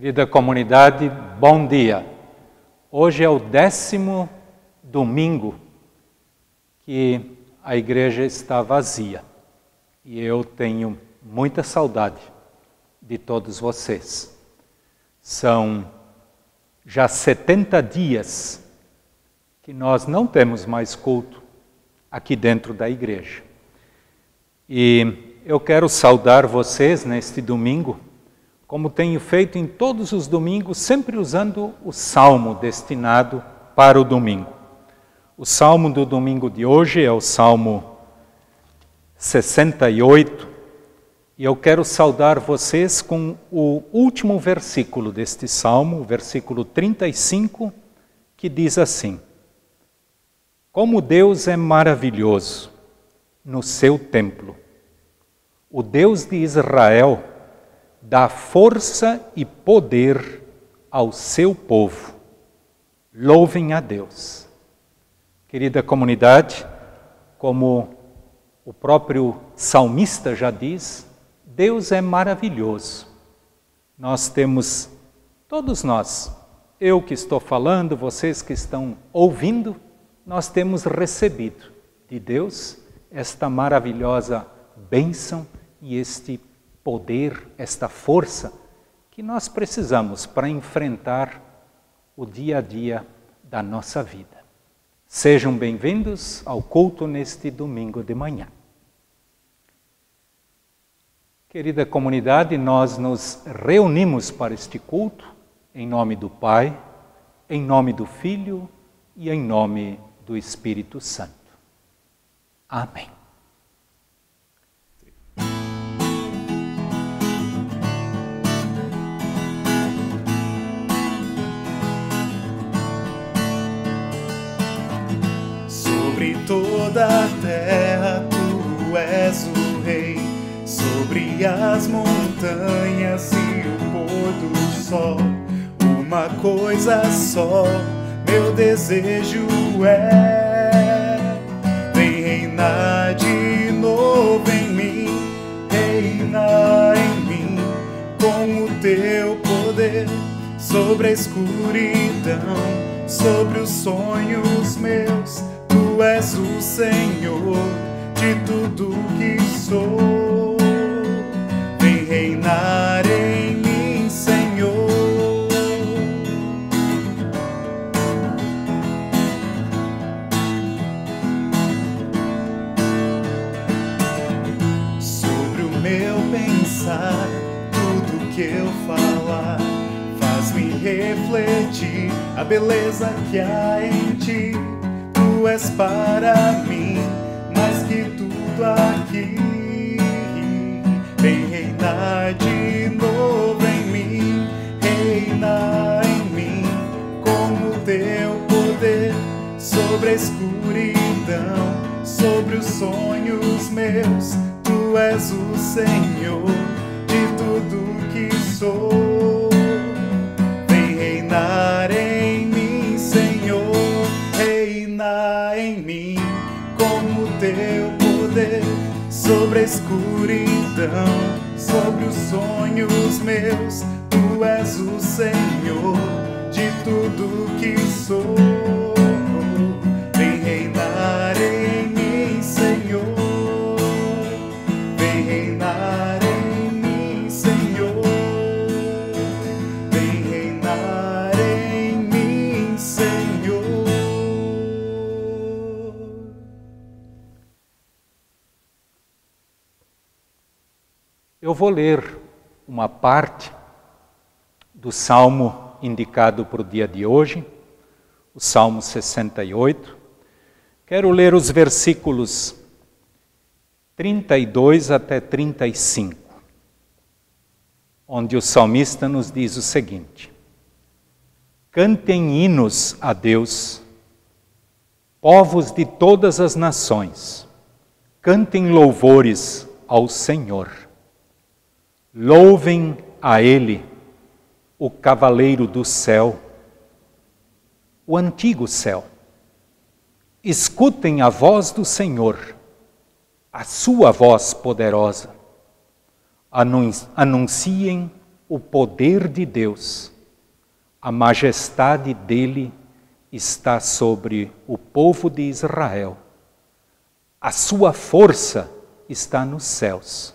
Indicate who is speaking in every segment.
Speaker 1: Querida comunidade, bom dia. Hoje é o décimo domingo que a igreja está vazia e eu tenho muita saudade de todos vocês. São já 70 dias que nós não temos mais culto aqui dentro da igreja. E eu quero saudar vocês neste domingo como tenho feito em todos os domingos, sempre usando o salmo destinado para o domingo. O salmo do domingo de hoje é o Salmo 68, e eu quero saudar vocês com o último versículo deste salmo, o versículo 35, que diz assim: Como Deus é maravilhoso no seu templo, o Deus de Israel dá força e poder ao seu povo. Louvem a Deus. Querida comunidade, como o próprio salmista já diz, Deus é maravilhoso. Nós temos, todos nós, eu que estou falando, vocês que estão ouvindo, nós temos recebido de Deus esta maravilhosa bênção e este poder, esta força que nós precisamos para enfrentar o dia a dia da nossa vida. Sejam bem-vindos ao culto neste domingo de manhã. Querida comunidade, nós nos reunimos para este culto em nome do Pai, em nome do Filho e em nome do Espírito Santo. Amém.
Speaker 2: Sobre toda a terra tu és o rei, sobre as montanhas e o pôr do sol. Uma coisa só, meu desejo é: vem reinar de novo em mim, reinar em mim com o teu poder sobre a escuridão, sobre os sonhos meus Tu és o Senhor de tudo que sou. Vem reinar em mim, Senhor. Sobre o meu pensar, tudo que eu falar, faz-me refletir a beleza que há meus, tu és o Senhor de tudo que sou. Vem reinar em mim, Senhor, reina em mim como teu poder sobre a escuridão, sobre os sonhos meus. Tu és o Senhor de tudo que sou.
Speaker 1: Eu vou ler uma parte do salmo indicado para o dia de hoje, o Salmo 68. Quero ler os versículos 32 até 35, onde o salmista nos diz o seguinte: Cantem hinos a Deus, povos de todas as nações, cantem louvores ao Senhor Louvem a Ele, o cavaleiro do céu, o antigo céu. Escutem a voz do Senhor, a sua voz poderosa. Anunciem o poder de Deus. A majestade dele está sobre o povo de Israel. A sua força está nos céus.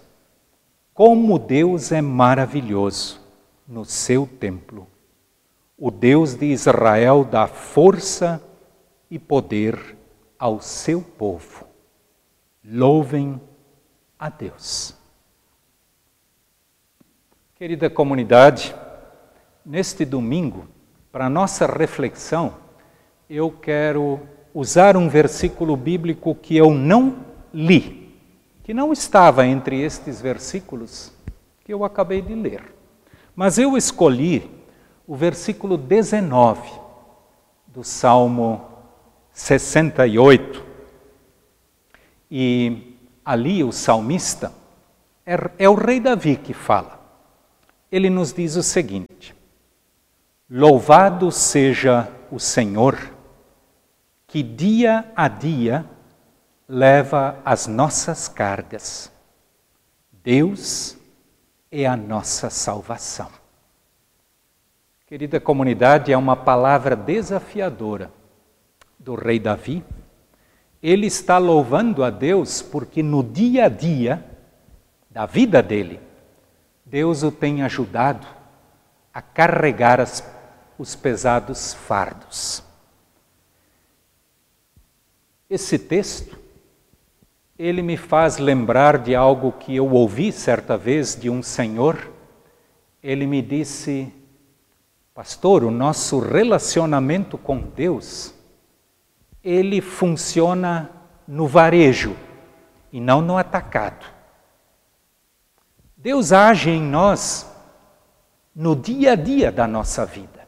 Speaker 1: Como Deus é maravilhoso no seu templo. O Deus de Israel dá força e poder ao seu povo. Louvem a Deus. Querida comunidade, neste domingo, para nossa reflexão, eu quero usar um versículo bíblico que eu não li que não estava entre estes versículos que eu acabei de ler. Mas eu escolhi o versículo 19 do Salmo 68. E ali o salmista é, é o rei Davi que fala. Ele nos diz o seguinte: Louvado seja o Senhor, que dia a dia leva as nossas cargas. Deus é a nossa salvação. Querida comunidade, é uma palavra desafiadora do rei Davi. Ele está louvando a Deus porque no dia a dia da vida dele, Deus o tem ajudado a carregar as, os pesados fardos. Esse texto ele me faz lembrar de algo que eu ouvi certa vez de um senhor. Ele me disse, pastor, o nosso relacionamento com Deus, ele funciona no varejo e não no atacado. Deus age em nós no dia a dia da nossa vida,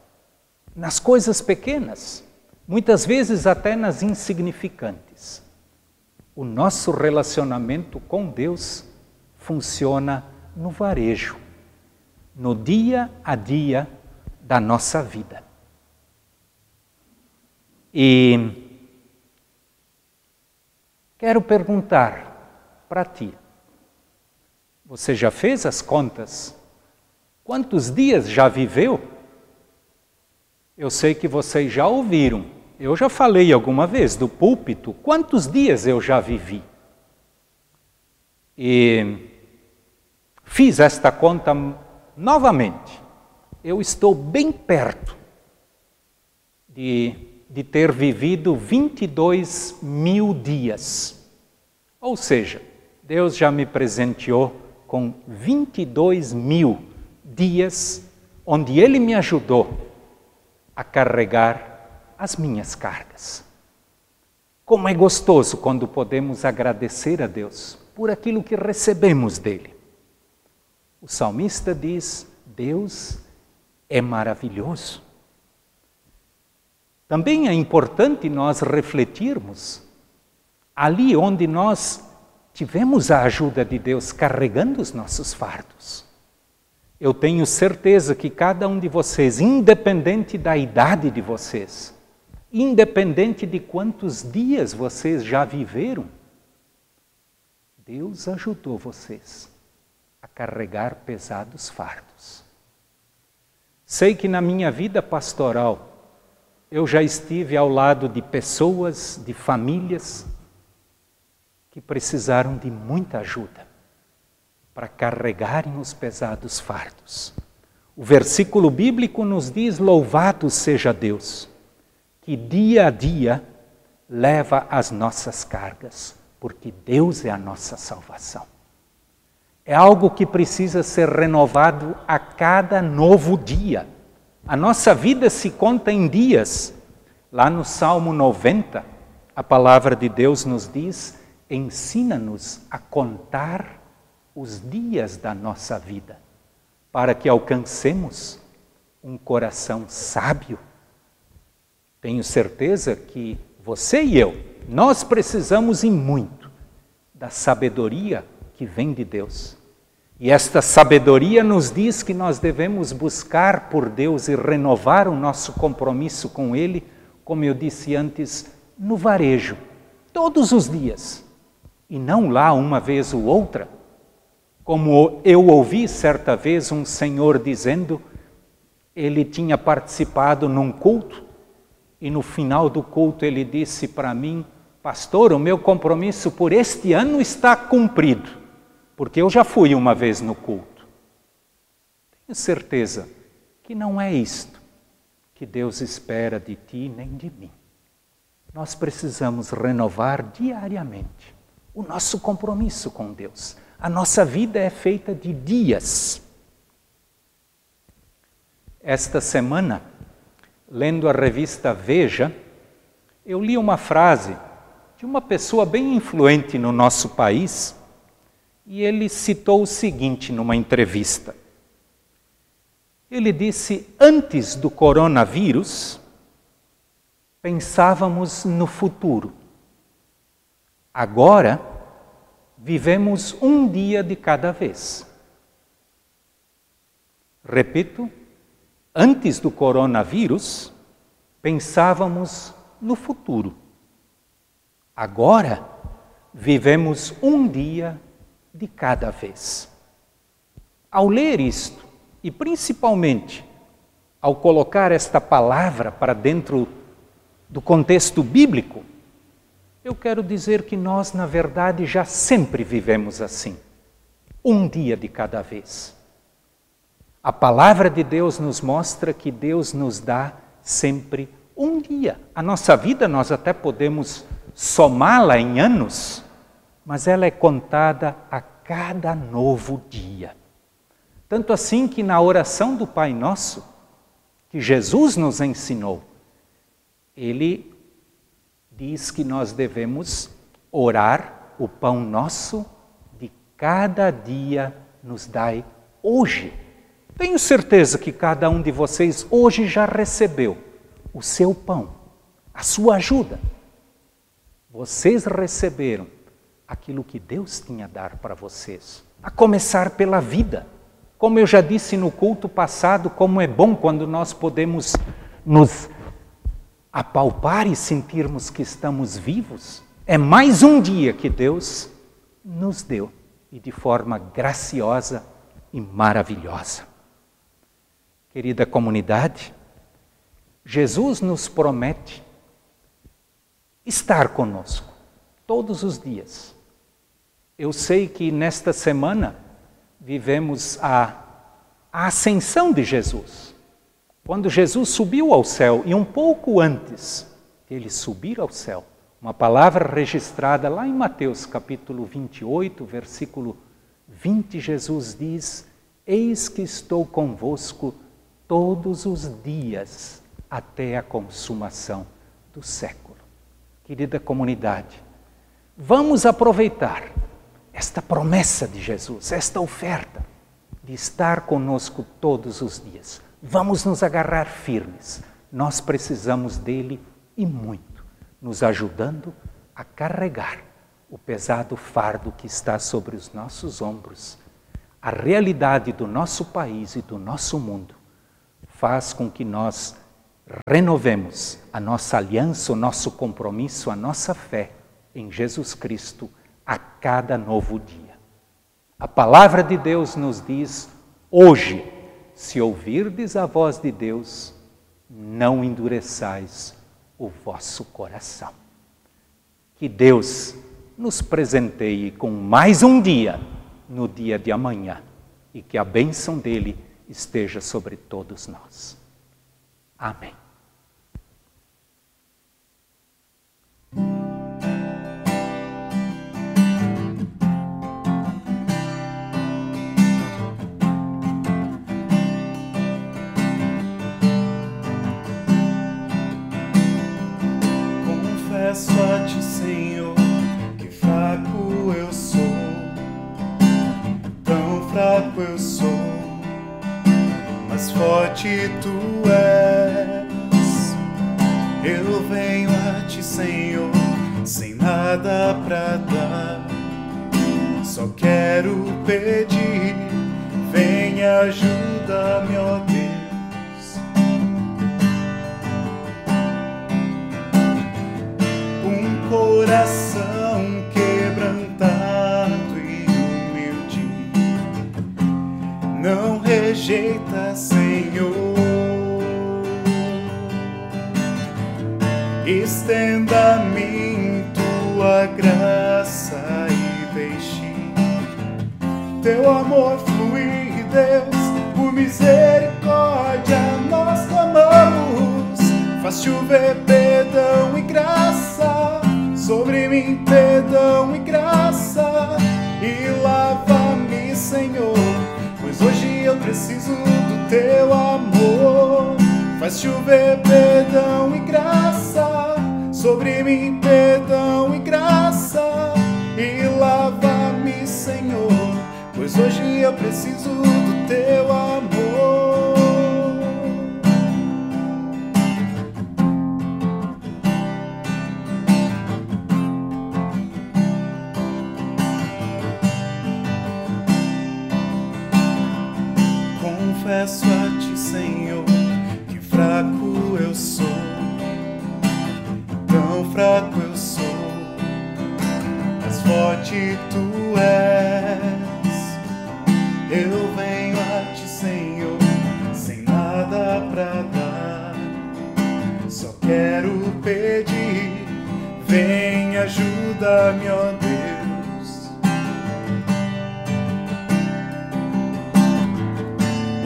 Speaker 1: nas coisas pequenas, muitas vezes até nas insignificantes o nosso relacionamento com Deus funciona no varejo, no dia a dia da nossa vida. E quero perguntar para ti: você já fez as contas? Quantos dias já viveu? Eu sei que vocês já ouviram eu já falei alguma vez do púlpito, quantos dias eu já vivi? E fiz esta conta novamente. Eu estou bem perto de, de ter vivido 22 mil dias. Ou seja, Deus já me presenteou com 22 mil dias onde Ele me ajudou a carregar as minhas cargas. Como é gostoso quando podemos agradecer a Deus por aquilo que recebemos dele. O salmista diz: Deus é maravilhoso. Também é importante nós refletirmos ali onde nós tivemos a ajuda de Deus carregando os nossos fardos. Eu tenho certeza que cada um de vocês, independente da idade de vocês, independente de quantos dias vocês já viveram, Deus ajudou vocês a carregar pesados fardos. Sei que na minha vida pastoral eu já estive ao lado de pessoas, de famílias que precisaram de muita ajuda para carregarem os pesados fardos. O versículo bíblico nos diz: Louvado seja Deus, que dia a dia leva as nossas cargas, porque Deus é a nossa salvação. É algo que precisa ser renovado a cada novo dia. A nossa vida se conta em dias. Lá no Salmo 90, a palavra de Deus nos diz: ensina-nos a contar os dias da nossa vida, para que alcancemos um coração sábio tenho certeza que você e eu, nós precisamos em muito da sabedoria que vem de Deus. E esta sabedoria nos diz que nós devemos buscar por Deus e renovar o nosso compromisso com Ele, como eu disse antes, no varejo, todos os dias, e não lá uma vez ou outra. Como eu ouvi certa vez um senhor dizendo, ele tinha participado num culto e no final do culto ele disse para mim: Pastor, o meu compromisso por este ano está cumprido, porque eu já fui uma vez no culto. Tenho certeza que não é isto que Deus espera de ti nem de mim. Nós precisamos renovar diariamente o nosso compromisso com Deus. A nossa vida é feita de dias. Esta semana, lendo a revista Veja, eu li uma frase de uma pessoa bem influente no nosso país e ele citou o seguinte numa entrevista. Ele disse: Antes do coronavírus, pensávamos no futuro. Agora, vivemos um dia de cada vez. Repito, Antes do coronavírus, pensávamos no futuro. Agora, vivemos um dia de cada vez. Ao ler isto, e principalmente ao colocar esta palavra para dentro do contexto bíblico, eu quero dizer que nós, na verdade, já sempre vivemos assim, um dia de cada vez. A palavra de Deus nos mostra que Deus nos dá sempre um dia. A nossa vida nós até podemos somá-la em anos, mas ela é contada a cada novo dia. Tanto assim que na oração do Pai Nosso, que Jesus nos ensinou, ele diz que nós devemos orar o pão nosso de cada dia nos dai hoje. Tenho certeza que cada um de vocês hoje já recebeu o seu pão, a sua ajuda. Vocês receberam aquilo que Deus tinha a dar para vocês, a começar pela vida. Como eu já disse no culto passado, como é bom quando nós podemos nos apalpar e sentirmos que estamos vivos. É mais um dia que Deus nos deu e de forma graciosa e maravilhosa. Querida comunidade, Jesus nos promete estar conosco todos os dias. Eu sei que nesta semana vivemos a, a ascensão de Jesus. Quando Jesus subiu ao céu, e um pouco antes ele subir ao céu, uma palavra registrada lá em Mateus capítulo 28, versículo 20, Jesus diz: Eis que estou convosco todos os dias até a consumação do século. Querida comunidade, vamos aproveitar esta promessa de Jesus, esta oferta de estar conosco todos os dias. Vamos nos agarrar firmes. Nós precisamos dele e muito, nos ajudando a carregar o pesado fardo que está sobre os nossos ombros, a realidade do nosso país e do nosso mundo faz com que nós renovemos a nossa aliança, o nosso compromisso, a nossa fé em Jesus Cristo a cada novo dia. A palavra de Deus nos diz: hoje, se ouvirdes a voz de Deus, não endureçais o vosso coração. Que Deus nos presenteie com mais um dia no dia de amanhã e que a bênção dele esteja sobre todos nós. Amém.
Speaker 2: Forte tu és. Eu venho a ti, Senhor, sem nada pra dar, só quero pedir, venha ajuda-me, ó Deus. um coração Não rejeita, Senhor. Estenda-me tua graça e deixe teu amor fluir, Deus, por misericórdia nós clamamos. Faz chover perdão e graça sobre mim, perdão e graça. Faz chover perdão e graça sobre mim, perdão e graça. E lava-me, Senhor, pois hoje eu preciso do teu amor. Forte tu és. Eu venho a ti, Senhor, sem nada pra dar, só quero pedir, vem ajuda-me, ó Deus.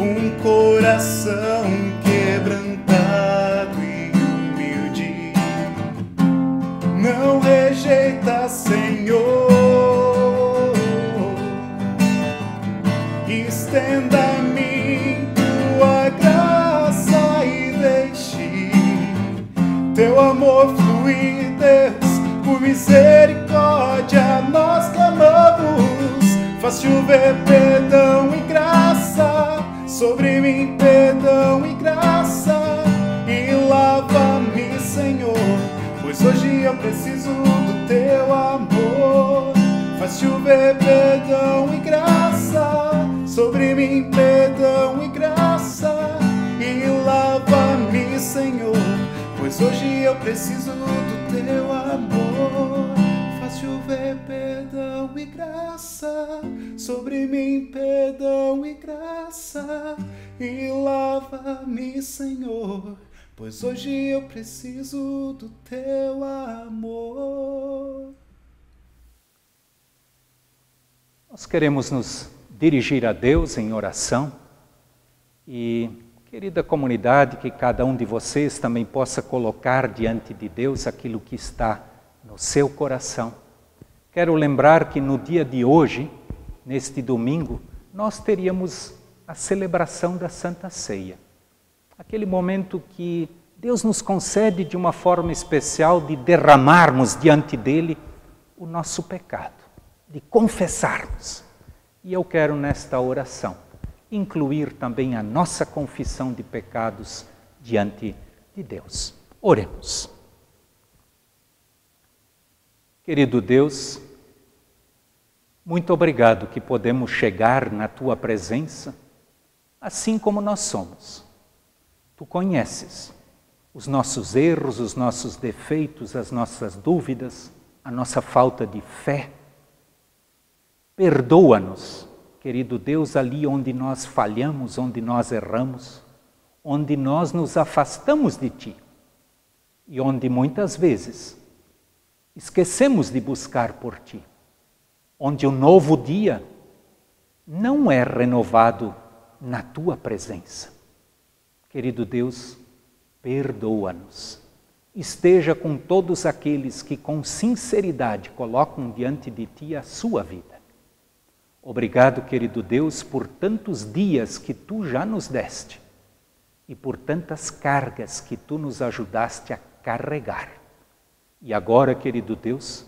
Speaker 2: um coração quebrantado e humilde. Não rejeita, teu amor fluir, Deus, por misericórdia nós clamamos. Faz chover perdão e graça sobre mim, perdão e graça. E lava-me, Senhor, pois hoje eu preciso do teu amor. Faz chover perdão e graça sobre mim, perdão e graça. E lava-me, Senhor, pois hoje eu preciso do teu amor. Faz chover perdão e graça sobre mim, perdão e graça. E lava-me, Senhor, pois hoje eu preciso do teu amor.
Speaker 1: Nós queremos nos dirigir a Deus em oração e, querida comunidade, que cada um de vocês também possa colocar diante de Deus aquilo que está no seu coração. Quero lembrar que no dia de hoje, neste domingo, nós teríamos a celebração da Santa Ceia. Aquele momento que Deus nos concede de uma forma especial de derramarmos diante dele o nosso pecado, de confessarmos. E eu quero nesta oração incluir também a nossa confissão de pecados diante de Deus. Oremos. Querido Deus, muito obrigado que podemos chegar na tua presença assim como nós somos. Tu conheces os nossos erros, os nossos defeitos, as nossas dúvidas, a nossa falta de fé, Perdoa-nos, querido Deus, ali onde nós falhamos, onde nós erramos, onde nós nos afastamos de Ti e onde muitas vezes esquecemos de buscar por Ti, onde o novo dia não é renovado na Tua presença. Querido Deus, perdoa-nos. Esteja com todos aqueles que com sinceridade colocam diante de Ti a sua vida. Obrigado, querido Deus, por tantos dias que Tu já nos deste e por tantas cargas que Tu nos ajudaste a carregar. E agora, querido Deus,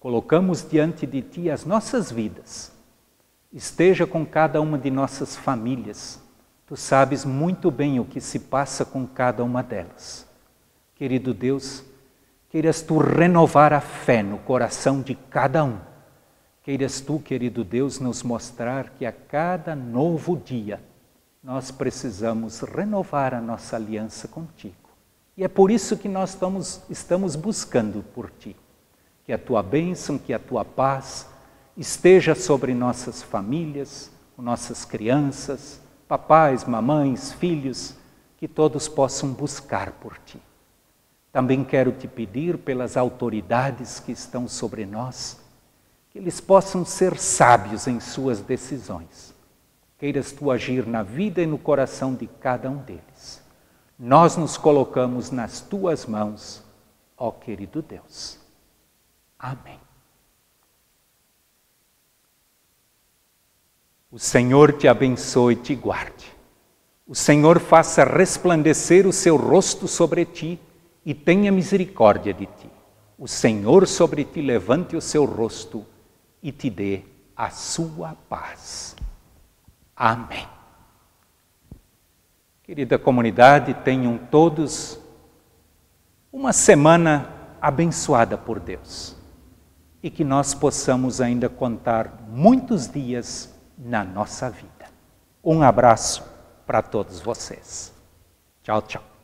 Speaker 1: colocamos diante de Ti as nossas vidas. Esteja com cada uma de nossas famílias. Tu sabes muito bem o que se passa com cada uma delas. Querido Deus, queiras Tu renovar a fé no coração de cada um. Queiras Tu, querido Deus, nos mostrar que a cada novo dia nós precisamos renovar a nossa aliança contigo. E é por isso que nós estamos, estamos buscando por Ti. Que a Tua bênção, que a Tua paz esteja sobre nossas famílias, nossas crianças, papais, mamães, filhos, que todos possam buscar por Ti. Também quero te pedir pelas autoridades que estão sobre nós, que eles possam ser sábios em suas decisões. Queiras tu agir na vida e no coração de cada um deles nós nos colocamos nas tuas mãos, ó querido Deus. Amém. O Senhor te abençoe e te guarde. O Senhor faça resplandecer o seu rosto sobre ti e tenha misericórdia de ti. O Senhor sobre ti levante o seu rosto e te dê a sua paz. Amém. Querida comunidade, tenham todos uma semana abençoada por Deus e que nós possamos ainda contar muitos dias na nossa vida. Um abraço para todos vocês. Tchau, tchau.